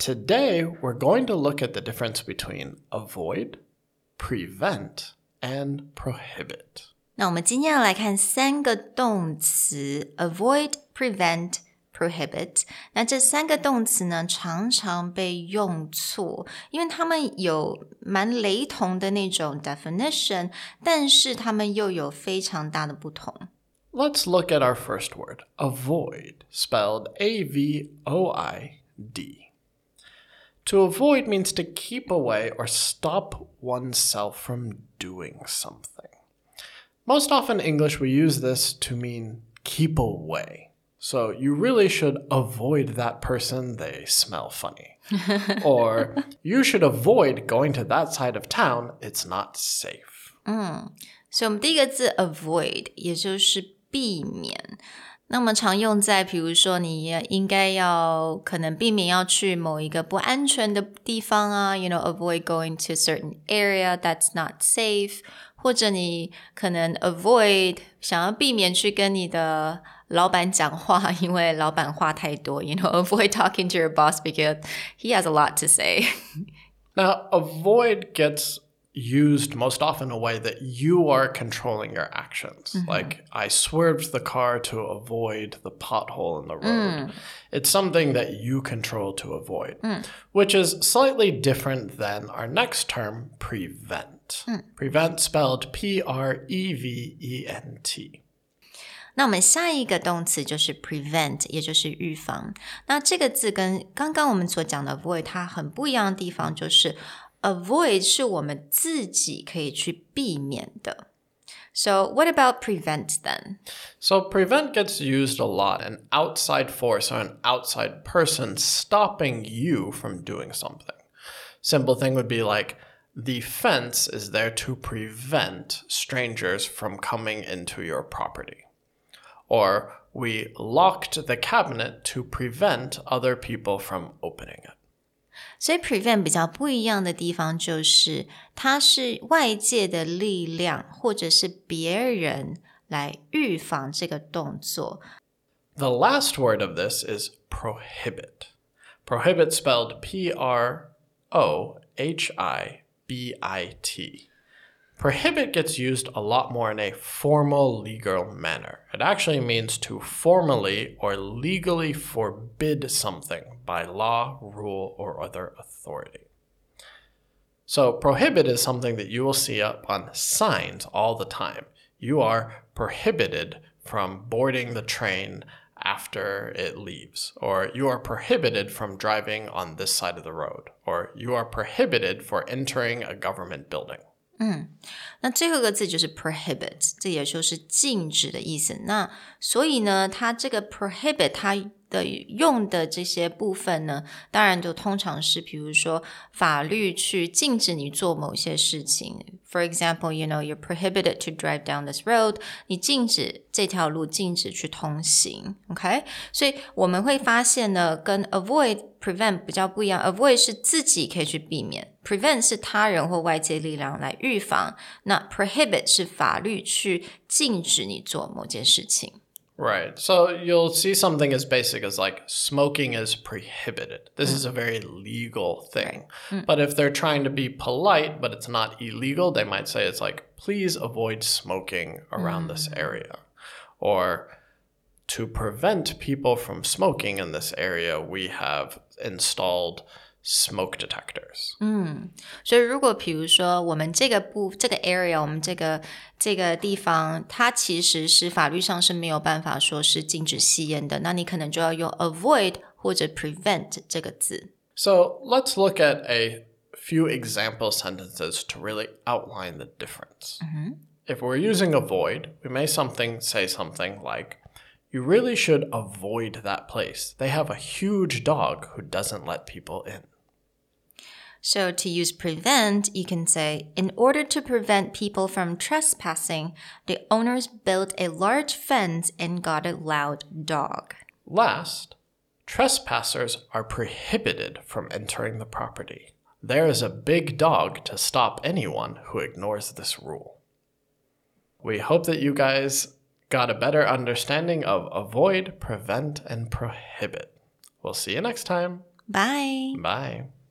Today, we're going to look at the difference between avoid, prevent, and prohibit. 那我们今天要来看三个动词：avoid、prevent、prohibit。那这三个动词呢，常常被用错，因为它们有蛮雷同的那种 definition，但是它们又有非常大的不同。 Let's look at our first word, avoid, spelled A V O I D. To avoid means to keep away or stop oneself from doing something. Most often in English, we use this to mean keep away. So you really should avoid that person, they smell funny. or you should avoid going to that side of town, it's not safe. 所以，我们第一个字 avoid，也就是避免。 那么常用在，比如说，你也应该要可能避免要去某一个不安全的地方啊，you know avoid going to a certain area that's not safe，或者你可能 avoid 想要避免去跟你的老板讲话，因为老板话太多，you know avoid talking to your boss because he has a lot to say。 Now, avoid gets used most often in a way that you are controlling your actions. Like, I swerved the car to avoid the pothole in the road. It's something that you control to avoid, which is slightly different than our next term, prevent. Prevent spelled P R E V E N T. 那我们下一个动词就是 prevent，也就是预防。那这个字跟刚刚我们所讲的 avoid 它很不一样的地方，就是 avoid 是我们自己可以去避免的。So what about prevent then? So prevent gets used a lot, an outside force or an outside person stopping you from doing something. Simple thing would be like the fence is there to prevent strangers from coming into your property. Or we locked the cabinet to prevent other people from opening it. 所以 prevent 比较不一样的地方就是，它是外界的力量或者是别人来预防这个动作。 The last word of this is prohibit. Prohibit spelled P R O H I B I T. Prohibit gets used a lot more in a formal legal manner. It actually means to formally or legally forbid something by law, rule, or other authority. So, prohibit is something that you will see up on signs all the time. You are prohibited from boarding the train after it leaves, or you are prohibited from driving on this side of the road, or you are prohibited for entering a government building. 嗯那最后一个字就是 prohibit，这也就是禁止的意思。那所以呢，它这个 prohibit 它的用的这些部分呢，当然就通常是比如说法律去禁止你做某些事情。For example, you know, you're prohibited to drive down this road. 你禁止这条路禁止去通行。OK，所以我们会发现呢，跟 avoid prevent 比较不一样。avoid 是自己可以去避免，prevent 是他人或外界力量来预防。那 prohibit 是法律去禁止你做某件事情。Right. So you'll see something as basic as like smoking is prohibited. This is a very legal thing. Hmm. But if they're trying to be polite, but it's not illegal, they might say it's like, please avoid smoking around this hmm. area. Or to prevent people from smoking in this area, we have installed smoke detectors. 所以，如果比如说我们这个部这个 area，我们这个这个地方，它其实是法律上是没有办法说是禁止吸烟的，那你可能就要用 avoid 或者 prevent 这个字。 So let's look at a few example sentences to really outline the difference. If we're using avoid, we may something say something like, you really should avoid that place. They have a huge dog who doesn't let people in. So to use prevent, you can say, in order to prevent people from trespassing, the owners built a large fence and got a loud dog. Last, trespassers are prohibited from entering the property. There is a big dog to stop anyone who ignores this rule. We hope that you guys got a better understanding of avoid, prevent, and prohibit. We'll see you next time. Bye. Bye.